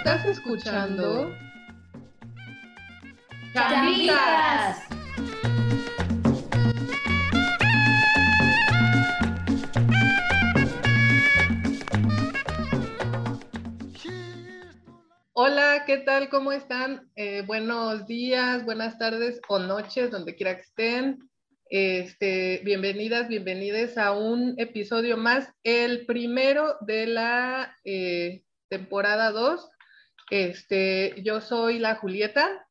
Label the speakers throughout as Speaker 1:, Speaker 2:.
Speaker 1: Estás escuchando
Speaker 2: Chambitas.
Speaker 1: Hola, ¿qué tal? ¿Cómo están? Eh, buenos días, buenas tardes o noches, donde quiera que estén. Este, bienvenidas, bienvenidos a un episodio más, el primero de la eh, temporada 2. Este, yo soy la Julieta.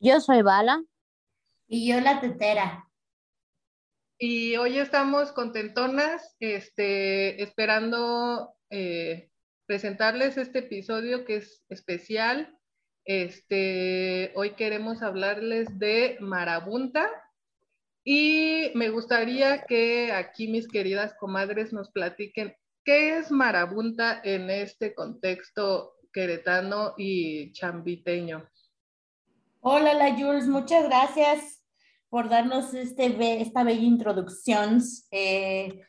Speaker 3: Yo soy Bala.
Speaker 2: Y yo la Tetera.
Speaker 1: Y hoy estamos contentonas, este, esperando eh, presentarles este episodio que es especial. Este, hoy queremos hablarles de Marabunta y me gustaría que aquí mis queridas comadres nos platiquen qué es Marabunta en este contexto queretano y chambiteño.
Speaker 2: Hola, la Jules, muchas gracias por darnos este, esta bella introducción. Eh,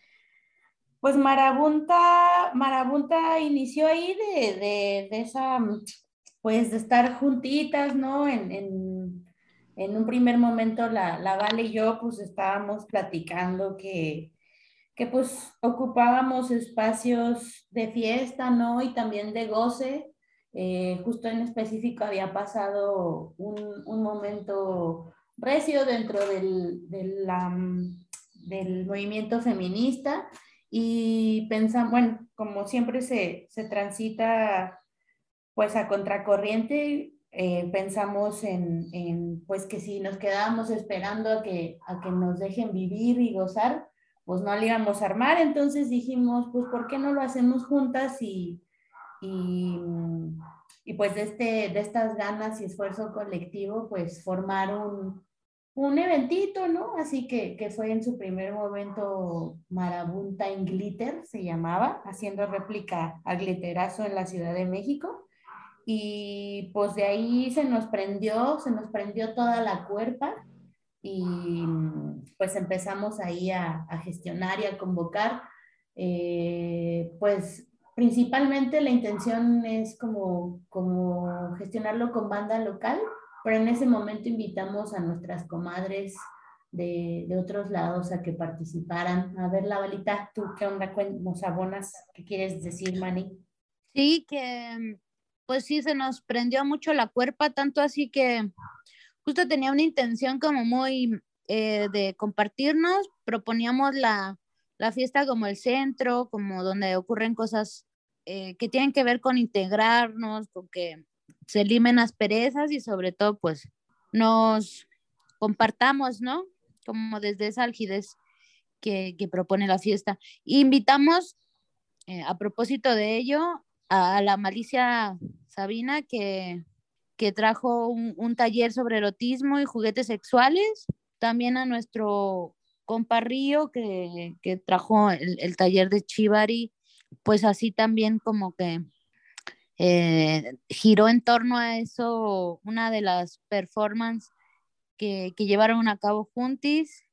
Speaker 2: pues Marabunta, Marabunta inició ahí de, de, de, esa, pues de estar juntitas, ¿no? En, en, en un primer momento la, la, Vale y yo pues estábamos platicando que, que pues ocupábamos espacios de fiesta, ¿no? Y también de goce. Eh, justo en específico había pasado un, un momento recio dentro del, del, movimiento feminista y pensamos, bueno, como siempre se, se transita pues a contracorriente, eh, pensamos en, en, pues que si nos quedábamos esperando a que, a que nos dejen vivir y gozar, pues no le íbamos a armar, entonces dijimos, pues ¿por qué no lo hacemos juntas y, y, y pues de, este, de estas ganas y esfuerzo colectivo, pues formar un, eventito, ¿no? Así que, que, fue en su primer momento Marabunta en Glitter, se llamaba, haciendo réplica a glitterazo en la Ciudad de México. Y pues de ahí se nos prendió, se nos prendió toda la cuerpa y pues empezamos ahí a, a gestionar y a convocar. Eh, pues principalmente la intención es como, como gestionarlo con banda local, pero en ese momento invitamos a nuestras comadres de, de, otros lados a que participaran. A ver, la balita, ¿tú qué onda con los abonas? ¿Qué quieres decir, Mani?
Speaker 3: Sí, que pues sí, se nos prendió mucho la cuerpa, tanto así que justo tenía una intención como muy eh, de compartirnos, proponíamos la, la, fiesta como el centro, como donde ocurren cosas eh, que tienen que ver con integrarnos, con que se limen asperezas y sobre todo pues nos compartamos, ¿no? Como desde esa algidez que, que propone la fiesta. invitamos, eh, a propósito de ello, a, la Malicia Sabina que, que trajo un, taller sobre erotismo y juguetes sexuales, también a nuestro compa Río que, que trajo el, el taller de Chivari, pues así también como que eh, giró en torno a eso una de las performances que, que llevaron a cabo juntis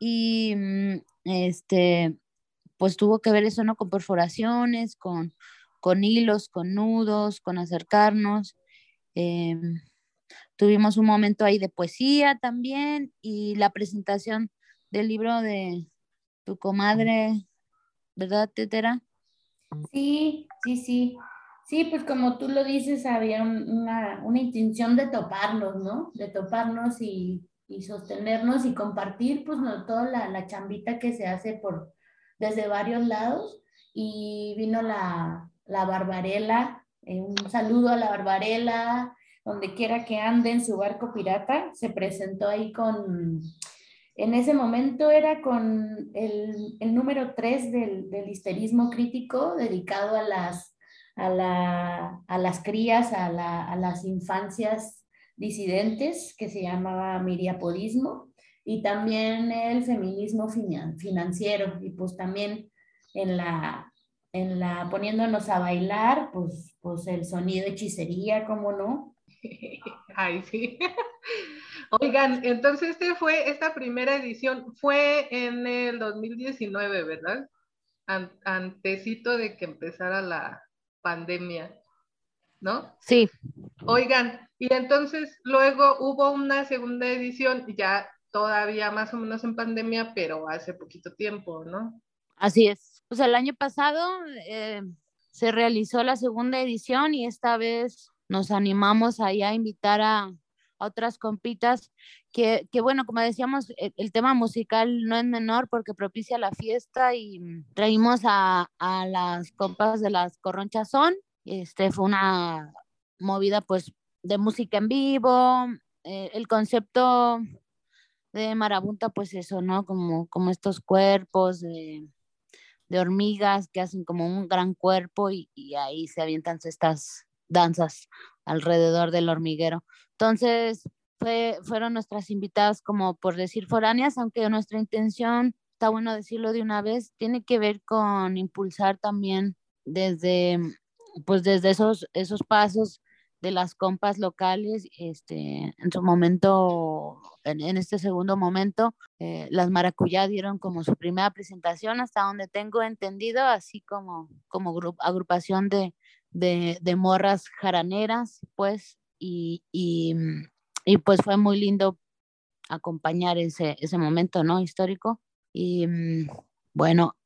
Speaker 3: y mm, este pues tuvo que ver eso no con perforaciones con, con hilos con nudos con acercarnos eh, tuvimos un momento ahí de poesía también y la presentación del libro de tu comadre verdad tetera
Speaker 2: sí sí sí Sí, pues como tú lo dices, había una, una intención de toparnos, ¿no? De toparnos y, y sostenernos y compartir, pues, no, toda la, la, chambita que se hace por, desde varios lados. Y vino la, la Barbarela, eh, un saludo a la Barbarela, donde quiera que ande en su barco pirata, se presentó ahí con, en ese momento era con el, el número 3 del, del histerismo crítico dedicado a las a, la, a las crías, a, la, a, las infancias disidentes, que se llamaba miriapodismo, y también el feminismo financiero, y pues también en la, en la poniéndonos a bailar, pues, pues el sonido hechicería, ¿cómo no?
Speaker 1: Ay, sí. Oigan, entonces este fue, esta primera edición fue en el 2019, ¿verdad? Antecito de que empezara la, pandemia. ¿no?
Speaker 3: Sí.
Speaker 1: Oigan, y entonces luego hubo una segunda edición, ya todavía más o menos en pandemia, pero hace poquito tiempo, ¿no?
Speaker 3: Así es. Pues el año pasado eh, se realizó la segunda edición y esta vez nos animamos ahí a invitar a, otras compitas que, que, bueno, como decíamos, el, el, tema musical no es menor porque propicia la fiesta y traímos a, a las compas de las Corronchas Son. Este fue una movida pues de música en vivo, eh, el concepto de marabunta, pues eso, ¿no? Como, como estos cuerpos de, de hormigas que hacen como un gran cuerpo y, ahí se avientan estas danzas alrededor del hormiguero. Entonces, fue, fueron nuestras invitadas como por decir foráneas, aunque nuestra intención, está bueno decirlo de una vez, tiene que ver con impulsar también desde, pues desde esos, esos pasos de las compas locales, este, en su momento, en, este segundo momento, eh, las maracuyá dieron como su primera presentación, hasta donde tengo entendido, así como, como agrupación de, de, de morras jaraneras, pues, y, y, y, pues fue muy lindo acompañar ese, ese momento, ¿no? Histórico. Y bueno,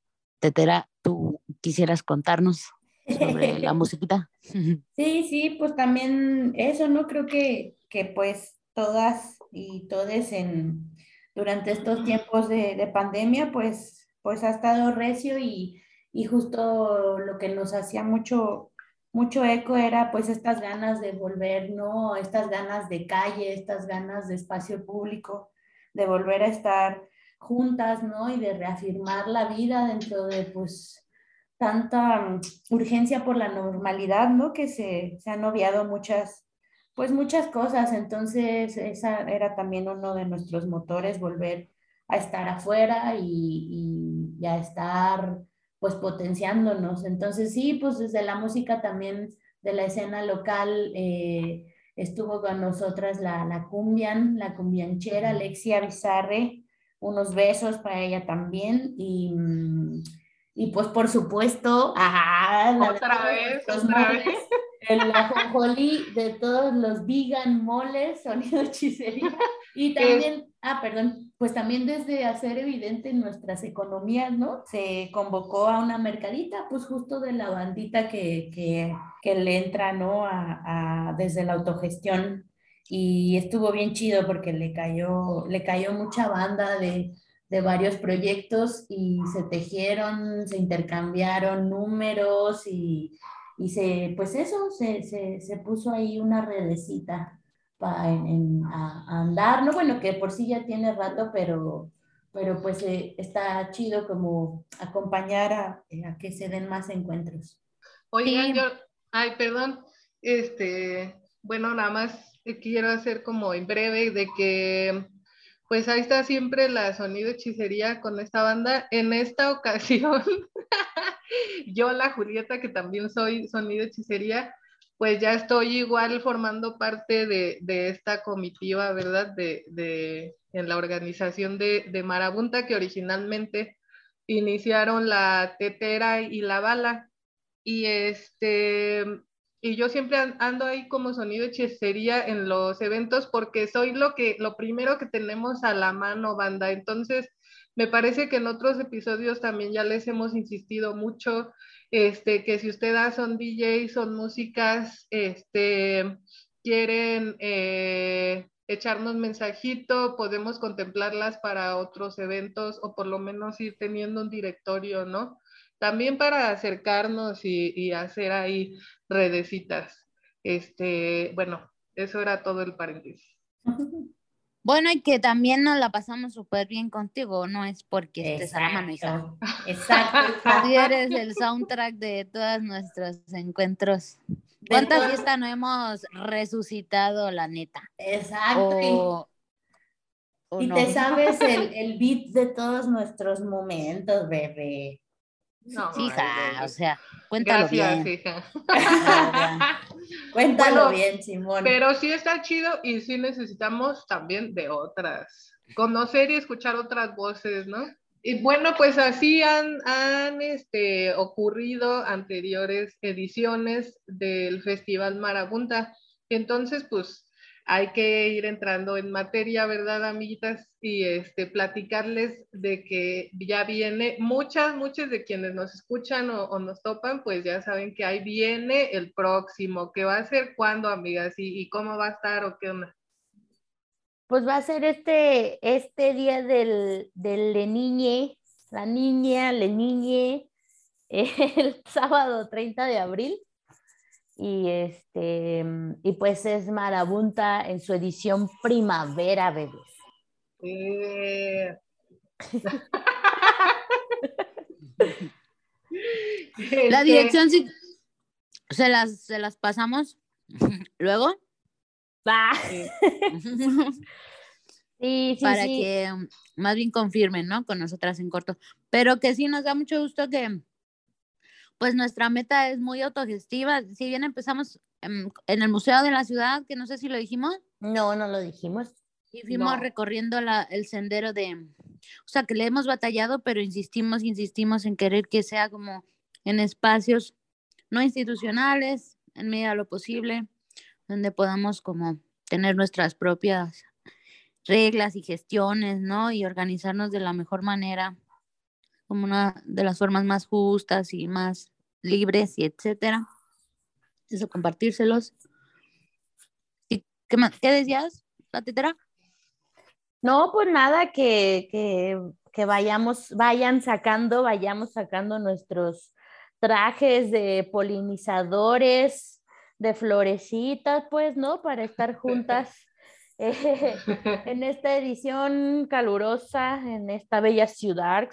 Speaker 3: Tetera, tú quisieras contarnos sobre la musiquita.
Speaker 2: Sí, sí, pues también eso, ¿no? Creo que, que pues todas y todes en, durante estos tiempos de, de, pandemia, pues, pues ha estado recio y, y justo lo que nos hacía mucho, mucho eco era pues estas ganas de volver, ¿no? Estas ganas de calle, estas ganas de espacio público, de volver a estar juntas, ¿no? Y de reafirmar la vida dentro de pues tanta urgencia por la normalidad, ¿no? Que se, se han obviado muchas, pues muchas cosas. Entonces, esa era también uno de nuestros motores, volver a estar afuera y, y a estar pues potenciándonos. Entonces, sí, pues desde la música también de la escena local eh, estuvo con nosotras la, la cumbian, la cumbianchera Alexia Bizarre, unos besos para ella también y... Y pues por supuesto, ah,
Speaker 1: otra vez, otra
Speaker 2: moles,
Speaker 1: vez.
Speaker 2: El ajonjolí de todos los vegan moles, sonido hechicería. Y también, ah, perdón, pues también desde hacer evidente nuestras economías, ¿no? Se convocó a una mercadita, pues justo de la bandita que, que, le entra, ¿no? A, desde la autogestión. Y estuvo bien chido porque le cayó, le cayó mucha banda de de varios proyectos y se tejieron, se intercambiaron números y, y se, pues eso, se, se, se, puso ahí una redecita para en, en, a, a, andar, no bueno, que por sí ya tiene rato, pero, pero pues eh, está chido como acompañar a, a, que se den más encuentros.
Speaker 1: Oigan, yo, ay, perdón, este, bueno, nada más quiero hacer como en breve de que pues ahí está siempre la sonido hechicería con esta banda. En esta ocasión, yo, la Julieta, que también soy sonido hechicería, pues ya estoy igual formando parte de, de esta comitiva, ¿verdad? De, de, en la organización de, de Marabunta, que originalmente iniciaron la tetera y la bala. Y este, y yo siempre ando ahí como sonido hechicería en los eventos porque soy lo que lo primero que tenemos a la mano banda entonces me parece que en otros episodios también ya les hemos insistido mucho este que si ustedes son DJs son músicas este quieren eh, echarnos mensajito podemos contemplarlas para otros eventos o por lo menos ir teniendo un directorio no también para acercarnos y, hacer ahí redecitas. Este, bueno, eso era todo el paréntesis.
Speaker 3: Bueno, y que también nos la pasamos súper bien contigo, no es porque estés a la mano.
Speaker 2: Exacto.
Speaker 3: Tú eres el soundtrack de todos nuestros encuentros. ¿Cuántas fiestas no hemos resucitado, la neta?
Speaker 2: Exacto. O, o y no. te sabes el, el beat de todos nuestros momentos, bebé.
Speaker 3: No, hija, o sea, cuéntalo
Speaker 1: Gracias,
Speaker 3: bien.
Speaker 1: hija.
Speaker 2: Cuéntalo bueno, bien, Simón.
Speaker 1: Pero sí está chido y sí necesitamos también de otras. Conocer y escuchar otras voces, ¿no? Y bueno, pues así han, han este, ocurrido anteriores ediciones del Festival Marabunta. Entonces, pues hay que ir entrando en materia, ¿verdad, amiguitas? Y este, platicarles de que ya viene, muchas, muchas de quienes nos escuchan o, nos topan, pues ya saben que ahí viene el próximo, que va a ser cuándo, amigas, y, cómo va a estar o qué onda.
Speaker 2: Pues va a ser este, este día del, del Niñe, la niña, Le Niñe, el sábado 30 de abril y este y pues es Marabunta en su edición primavera, bebés.
Speaker 3: La dirección sí, se las, se las pasamos luego. Sí. sí, Para que más bien confirmen, ¿no? Con nosotras en corto. Pero que sí nos da mucho gusto que, pues nuestra meta es muy autogestiva. Si bien empezamos en, el Museo de la Ciudad, que no sé si lo dijimos.
Speaker 2: No, no lo dijimos.
Speaker 3: Y fuimos recorriendo la, el sendero de, o sea, que le hemos batallado, pero insistimos, insistimos en querer que sea como en espacios no institucionales, en medida de lo posible, donde podamos como tener nuestras propias reglas y gestiones, ¿no? Y organizarnos de la mejor manera como una de las formas más justas y más libres y etcétera. Eso, compartírselos. ¿Y qué, qué decías, la
Speaker 2: No, pues nada, que, que, que vayamos, vayan sacando, vayamos sacando nuestros trajes de polinizadores, de florecitas, pues, ¿no? Para estar juntas eh, en esta edición calurosa, en esta bella ciudad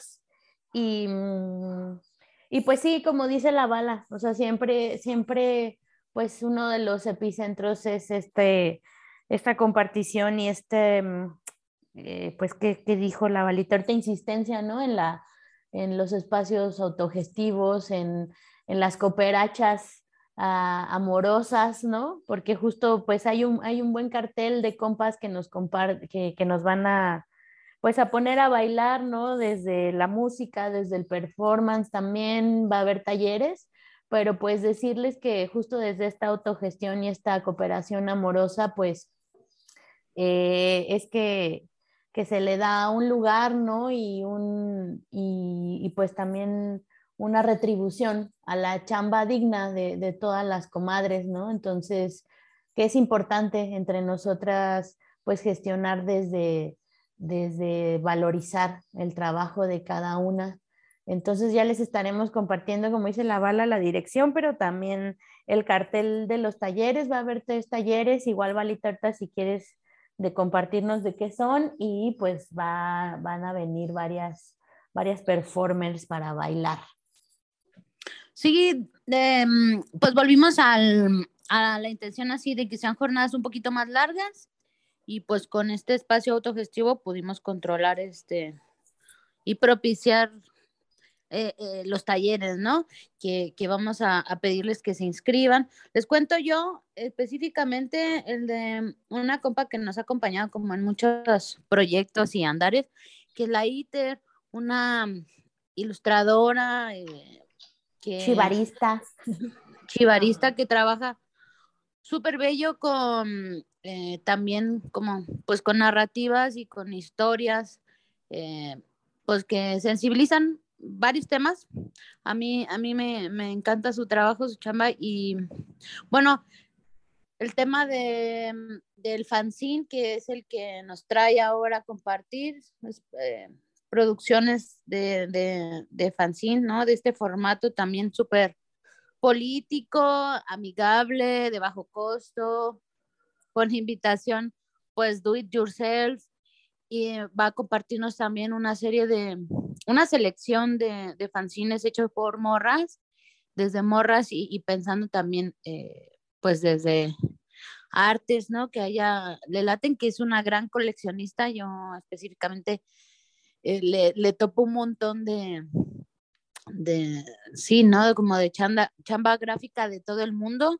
Speaker 2: y, mm, y pues sí, como dice la bala, o sea, siempre, siempre, pues uno de los epicentros es este, esta compartición y este, mm, eh, pues, ¿qué, dijo la balita? Ahorita insistencia, ¿no? En, la, en los espacios autogestivos, en, en las cooperachas ah, amorosas, ¿no? Porque justo, pues, hay un, hay un buen cartel de compas que nos, que, que nos van a pues a poner a bailar, ¿no? Desde la música, desde el performance también va a haber talleres, pero pues decirles que justo desde esta autogestión y esta cooperación amorosa, pues eh, es que, que, se le da un lugar, ¿no? Y, un, y, pues también una retribución a la chamba digna de, de todas las comadres, ¿no? Entonces, que es importante entre nosotras, pues gestionar desde desde valorizar el trabajo de cada una. Entonces ya les estaremos compartiendo, como dice la bala, la dirección, pero también el cartel de los talleres. Va a haber tres talleres, igual Valitarta si quieres de compartirnos de qué son y pues va, van a venir varias, varias performers para bailar.
Speaker 3: Sí, em, pues volvimos al, a la intención así de que sean jornadas un poquito más largas y pues con este espacio autogestivo pudimos controlar este y propiciar eh, eh, los talleres, ¿no? Que, vamos a, pedirles que se inscriban. Les cuento yo específicamente el de una compa que nos ha acompañado como en muchos proyectos y andares, que es la ITER, una ilustradora. Eh,
Speaker 2: que, chivarista.
Speaker 3: Chivarista que trabaja súper bello con eh, también como pues con narrativas y con historias eh, pues que sensibilizan varios temas. A mí, a mí me, encanta su trabajo, su chamba y bueno, el tema de, del fanzine que es el que nos trae ahora a compartir, eh, producciones de, de, de fanzine, ¿no? De este formato también súper político, amigable, de bajo costo, con invitación, pues do it yourself, y va a compartirnos también una serie de, una selección de, de fanzines hechos por morras, desde morras y, pensando también, eh, pues desde artes, ¿no? Que haya, le laten que es una gran coleccionista, yo específicamente eh, le, le topo un montón de, de, sí, ¿no? Como de chamba, chamba gráfica de todo el mundo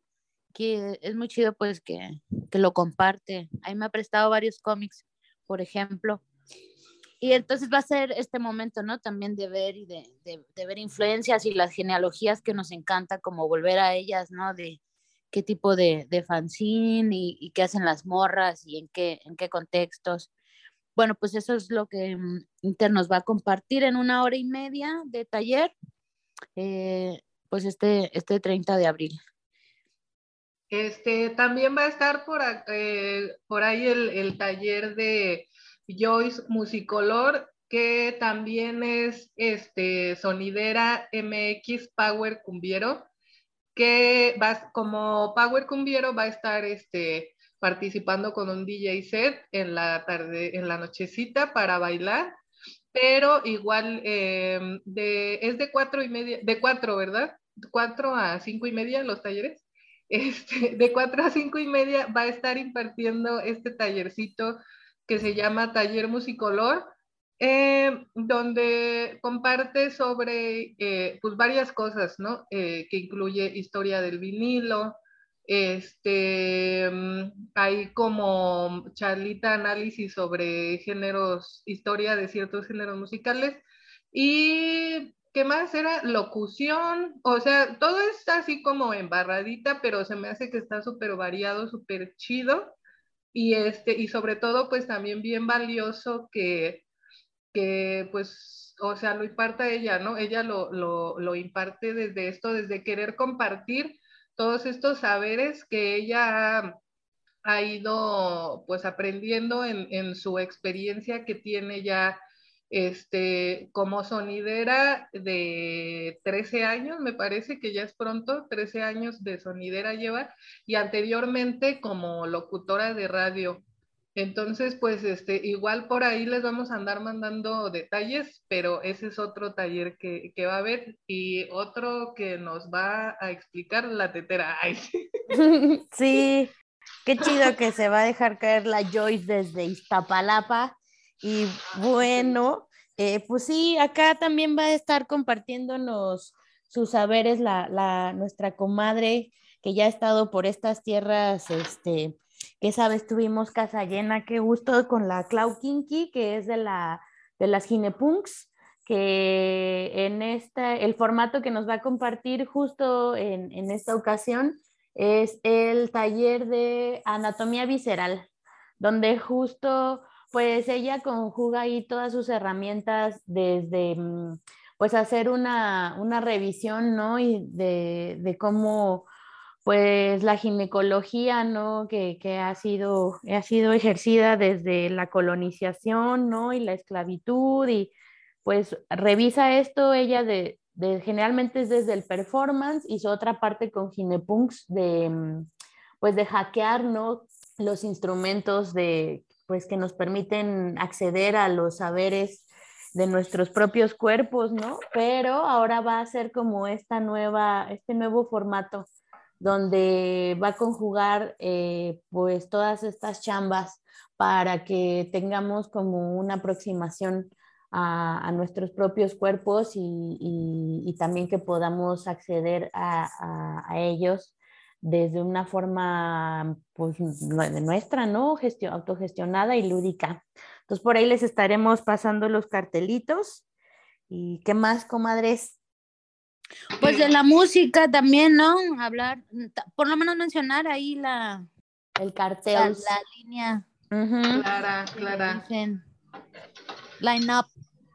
Speaker 3: es muy chido pues que, que lo comparte. Ahí me ha prestado varios cómics, por ejemplo. y entonces va a ser este momento, ¿no? También de ver y de, de, ver influencias y las genealogías que nos encanta, como volver a ellas, ¿no? De qué tipo de, de fanzine y, y, qué hacen las morras y en qué, en qué contextos. Bueno, pues eso es lo que mm, Inter nos va a compartir en una hora y media de taller, eh, pues este, este 30 de abril.
Speaker 1: Este, también va a estar por, eh, por ahí el, taller de Joyce Musicolor, que también es este, sonidera MX Power Cumbiero, que va, como Power Cumbiero va a estar este, participando con un DJ set en la nochecita para bailar, pero igual em, de, es de cuatro y media, de cuatro, ¿verdad? Cuatro a cinco y media los talleres. Este, de cuatro a cinco y media va a estar impartiendo este tallercito que se llama Taller Musicolor, eh, donde comparte sobre eh, pues varias cosas, ¿no? Eh, que incluye historia del vinilo, este, mm, hay como charlita análisis sobre géneros, historia de ciertos géneros musicales y ¿qué más era? Locución, o sea, todo está así como embarradita, pero se me hace que está súper variado, súper chido y, este, y sobre todo, pues también bien valioso que, que pues, o sea, lo imparta ella, ¿no? Ella lo, lo, lo imparte desde esto, desde querer compartir todos estos saberes que ella ha, ido pues aprendiendo en, en, su experiencia que tiene ya este, como sonidera de 13 años, me parece que ya es pronto, 13 años de sonidera lleva, y anteriormente como locutora de radio. Entonces, pues este, igual por ahí les vamos a andar mandando detalles, pero ese es otro taller que, que va a haber y otro que nos va a explicar la tetera.
Speaker 2: sí, qué chido que se va a dejar caer la Joyce desde Iztapalapa y bueno, eh, pues sí, acá también va a estar compartiéndonos sus saberes la, la, nuestra comadre que ya ha estado por estas tierras, este, que sabes, tuvimos casa llena, qué gusto con la Clau Kinky, que es de, la, de las Ginepunks, que en esta, el formato que nos va a compartir justo en, en esta ocasión es el taller de anatomía visceral, donde justo pues ella conjuga ahí todas sus herramientas desde mm, pues hacer una, una revisión, ¿no? Y de, de, cómo pues la ginecología, ¿no? Que, que, ha, sido, ha sido ejercida desde la colonización, ¿no? Y la esclavitud y pues revisa esto ella de, de generalmente es desde el performance, hizo otra parte con ginepunks de mm, pues de hackear, ¿no? Los instrumentos de pues que nos permiten acceder a los saberes de nuestros propios cuerpos, ¿no? Pero ahora va a ser como esta nueva, este nuevo formato donde va a conjugar eh, pues todas estas chambas para que tengamos como una aproximación a, nuestros propios cuerpos y, y, y, también que podamos acceder a, a ellos desde una forma pues, de nuestra, ¿no? Gestión, autogestionada y lúdica. Entonces por ahí les estaremos pasando los cartelitos. ¿Y qué más, comadres?
Speaker 3: Pues de la música también, ¿no? Hablar, por lo menos mencionar ahí la...
Speaker 2: El cartel.
Speaker 3: La, la línea.
Speaker 1: Uh -huh. Clara, Clara.
Speaker 3: Line up.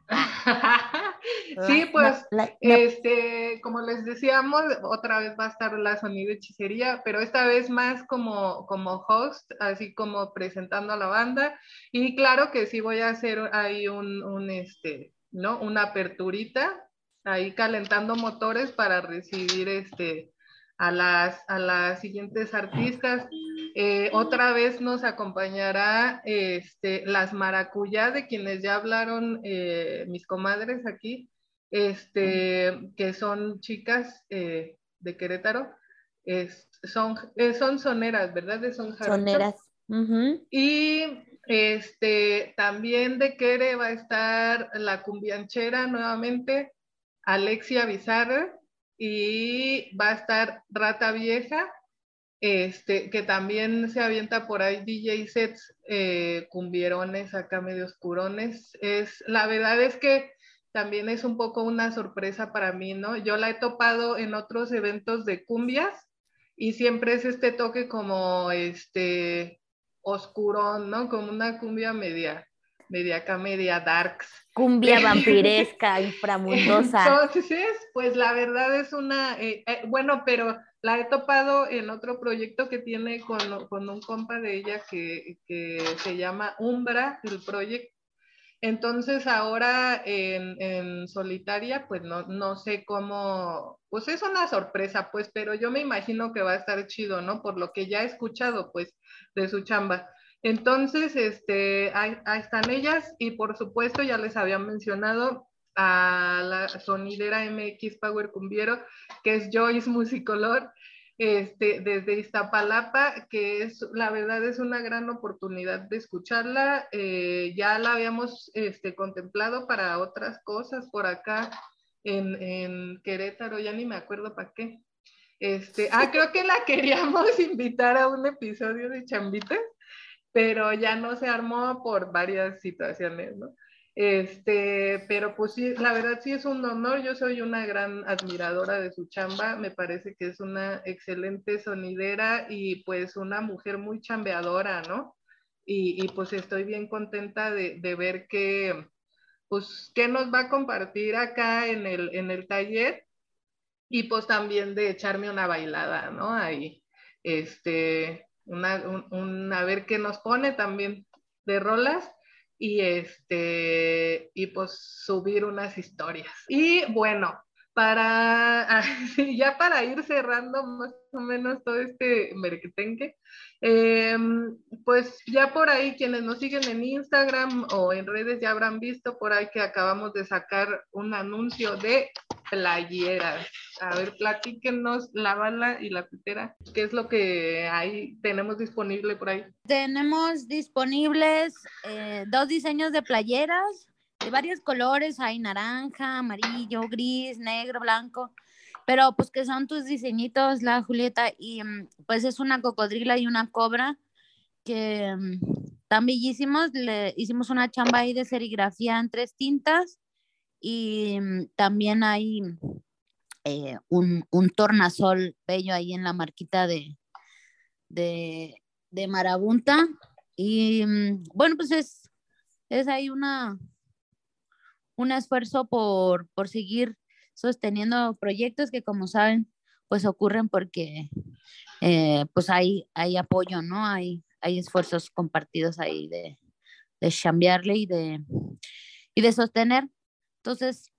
Speaker 1: sí, pues, este, como les decíamos, otra vez va a estar la sonido hechicería, pero esta vez más como, como host, así como presentando a la banda. Y claro que sí voy a hacer ahí un, un este, ¿no? Una aperturita, ahí calentando motores para recibir este, a las, a las siguientes artistas. Eh, otra vez nos acompañará este, las maracuyá de quienes ya hablaron eh, mis comadres aquí, este, que son chicas eh, de Querétaro. Es, son, son soneras, ¿verdad? De son
Speaker 2: soneras. Uh -huh.
Speaker 1: Y este, también de Quere va a estar la cumbianchera nuevamente, Alexia Bizarra y va a estar Rata Vieja este, que también se avienta por ahí DJ sets eh, cumbierones acá medio oscurones. Es, la verdad es que también es un poco una sorpresa para mí, ¿no? Yo la he topado en otros eventos de cumbias y siempre es este toque como este oscurón, ¿no? Como una cumbia media, media acá, media darks.
Speaker 2: Cumbia vampiresca, inframundosa.
Speaker 1: Entonces, pues la verdad es una, eh, eh, bueno, pero la he topado en otro proyecto que tiene con, con un compa de ella que, que, se llama Umbra, el proyecto. Entonces ahora en, en, solitaria, pues no, no sé cómo, pues es una sorpresa, pues, pero yo me imagino que va a estar chido, ¿no? Por lo que ya he escuchado, pues, de su chamba. Entonces, este, ahí, ahí están ellas y por supuesto ya les había mencionado a la sonidera MX Power Cumbiero, que es Joyce Musicolor, este, desde Iztapalapa, que es, la verdad es una gran oportunidad de escucharla. Eh, ya la habíamos este, contemplado para otras cosas por acá en, Querétaro, ya ni me acuerdo para qué. Este, ah, creo que la queríamos invitar a un episodio de Chambitas, pero ya no se armó por varias situaciones, ¿no? Este, pero pues sí, la verdad sí es un honor. Yo soy una gran admiradora de su chamba. Me parece que es una excelente sonidera y pues una mujer muy chambeadora, ¿no? Y, y pues estoy bien contenta de, de, ver que, pues, qué nos va a compartir acá en el, en el taller y pues también de echarme una bailada, ¿no? Ahí, este, una, un, un, a ver qué nos pone también de rolas y este y pues subir unas historias. Y bueno, para ya para ir cerrando más o menos todo este merquetenque, eh, pues ya por ahí quienes nos siguen en Instagram o en redes ya habrán visto por ahí que acabamos de sacar un anuncio de playeras. A ver, platíquenos la bala y la pitera. ¿Qué es lo que ahí tenemos disponible por ahí?
Speaker 3: Tenemos disponibles eh, dos diseños de playeras de varios colores. Hay naranja, amarillo, gris, negro, blanco. Pero pues que son tus diseñitos, la Julieta, y mm, pues es una cocodrila y una cobra que mm, están bellísimos. Le hicimos una chamba ahí de serigrafía en tres tintas y mm, también hay eh, un, un, tornasol bello ahí en la marquita de, de, de Marabunta. Y mm, bueno, pues es, es ahí una, un esfuerzo por, por seguir sosteniendo proyectos que como saben, pues ocurren porque eh, pues hay, hay apoyo, ¿no? Hay, hay esfuerzos compartidos ahí de, de chambearle y de, y de sostener entonces,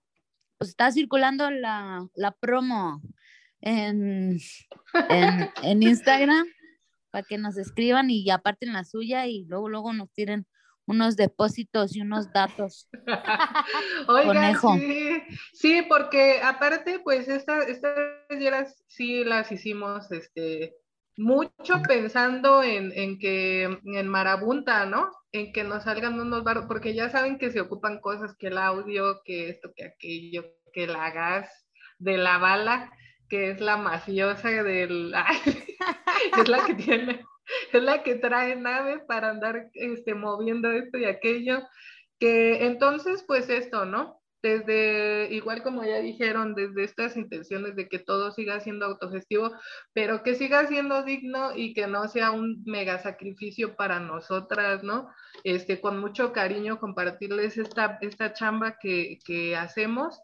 Speaker 3: pues está circulando la, la promo en, en, en, Instagram para que nos escriban y aparten la suya y luego, luego nos tiren unos depósitos y unos datos.
Speaker 1: Oigan, sí, sí, porque aparte, pues estas estas sí las hicimos este, mucho pensando en, en, que en marabunta, ¿no? En que nos salgan unos barros, porque ya saben que se ocupan cosas, que el audio, que esto, que aquello, que la gas de la bala, que es la mafiosa del... es la que tiene, es la que trae nave para andar este, moviendo esto y aquello, que entonces, pues esto, ¿no? Desde, igual como ya dijeron, desde estas intenciones de que todo siga siendo autogestivo, pero que siga siendo digno y que no sea un mega sacrificio para nosotras, ¿no? Este, con mucho cariño compartirles esta, esta chamba que, que hacemos,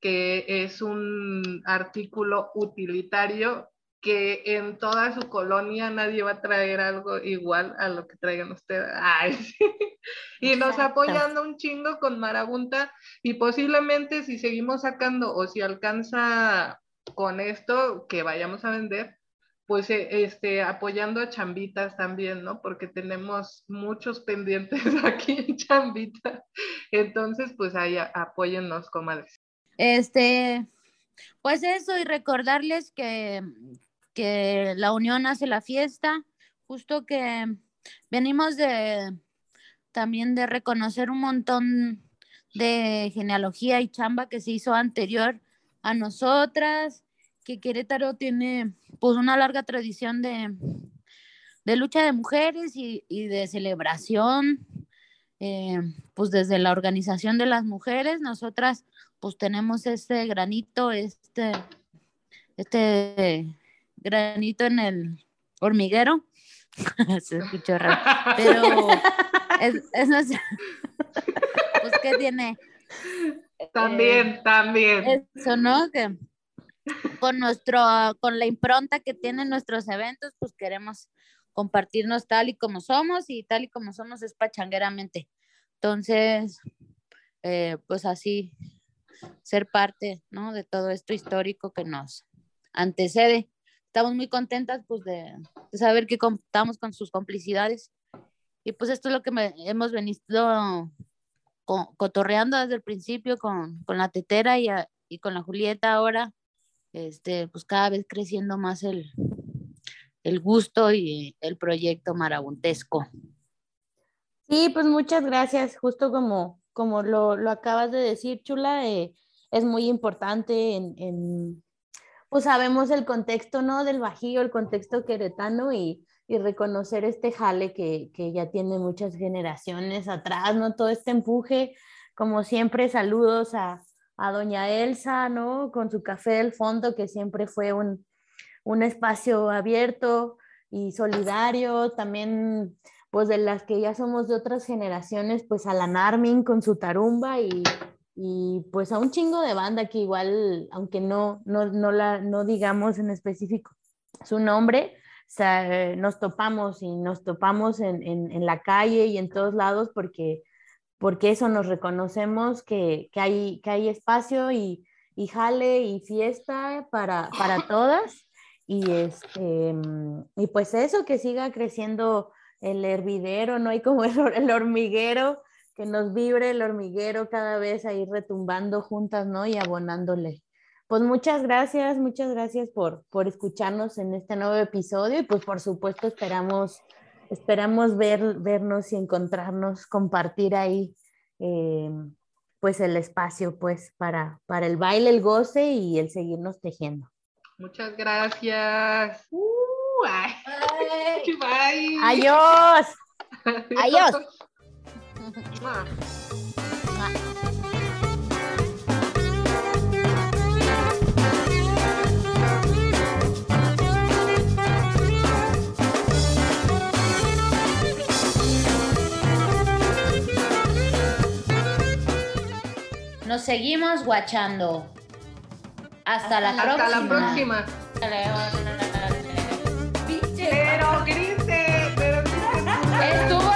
Speaker 1: que es un artículo utilitario que en toda su colonia nadie va a traer algo igual a lo que traigan ustedes. Ay, sí. Y nos apoyando un chingo con Marabunta y posiblemente si seguimos sacando o si alcanza con esto que vayamos a vender, pues eh, este, apoyando a chambitas también, ¿no? Porque tenemos muchos pendientes aquí en chambita. Entonces, pues ahí apóyennos, comadres.
Speaker 3: Este, pues eso, y recordarles que, que la unión hace la fiesta, justo que venimos de también de reconocer un montón de genealogía y chamba que se hizo anterior a nosotras, que Querétaro tiene pues una larga tradición de, de lucha de mujeres y, y de celebración, eh, pues desde la organización de las mujeres, nosotras pues tenemos este granito, este, este granito en el hormiguero. Se escuchó raro, pero es, es nuestra, pues que tiene
Speaker 1: también, eh, también.
Speaker 3: Eso, ¿no? Que con nuestro, con la impronta que tienen nuestros eventos, pues queremos compartirnos tal y como somos y tal y como somos es pachangueramente. Entonces, eh, pues así, ser parte, ¿no? De todo esto histórico que nos antecede. Estamos muy contentas, pues, de, de saber que contamos con sus complicidades. Y pues esto es lo que me, hemos venido cotorreando desde el principio con, con la tetera y, y, con la Julieta ahora, este, pues cada vez creciendo más el, el gusto y el proyecto marabuntesco.
Speaker 2: Sí, pues muchas gracias. Justo como, como lo, lo acabas de decir, Chula, eh, es muy importante en, en, pues sabemos el contexto, ¿no? Del Bajío, el contexto queretano y, y reconocer este jale que, que, ya tiene muchas generaciones atrás, ¿no? Todo este empuje, como siempre, saludos a, a doña Elsa, ¿no? Con su café del fondo, que siempre fue un, un espacio abierto y solidario, también pues de las que ya somos de otras generaciones, pues a la Narmin con su tarumba y, y pues a un chingo de banda que igual, aunque no, no, no, la, no digamos en específico su nombre, sea, nos topamos y nos topamos en, en, en, la calle y en todos lados porque, porque eso nos reconocemos que, que, hay, que hay espacio y, y jale y fiesta para, para todas. Y, este, y pues eso, que siga creciendo el hervidero, ¿no? hay como el, el hormiguero, que nos vibre el hormiguero cada vez ahí retumbando juntas, ¿no? Y abonándole pues muchas gracias, muchas gracias por, por escucharnos en este nuevo episodio y pues por supuesto esperamos, esperamos ver, vernos y encontrarnos, compartir ahí eh, pues el espacio pues para, para el baile, el goce y el seguirnos tejiendo.
Speaker 1: Muchas gracias. Uh, ay.
Speaker 2: Bye. Adiós.
Speaker 3: Adiós. Nos seguimos guachando. Hasta, la,
Speaker 1: Hasta
Speaker 3: próxima.
Speaker 1: la próxima. Pero grite, pero grite.
Speaker 3: Es tu